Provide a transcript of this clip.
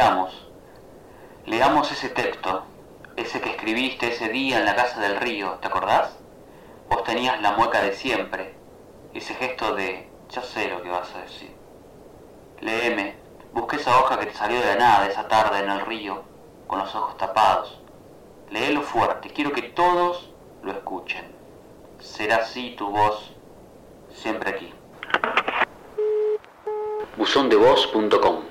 leamos. Leamos ese texto, ese que escribiste ese día en la casa del río, ¿te acordás? Vos tenías la mueca de siempre, ese gesto de, ya sé lo que vas a decir. Léeme, busqué esa hoja que te salió de la nada esa tarde en el río, con los ojos tapados. Léelo fuerte, quiero que todos lo escuchen. Será así tu voz, siempre aquí. buzondevoz.com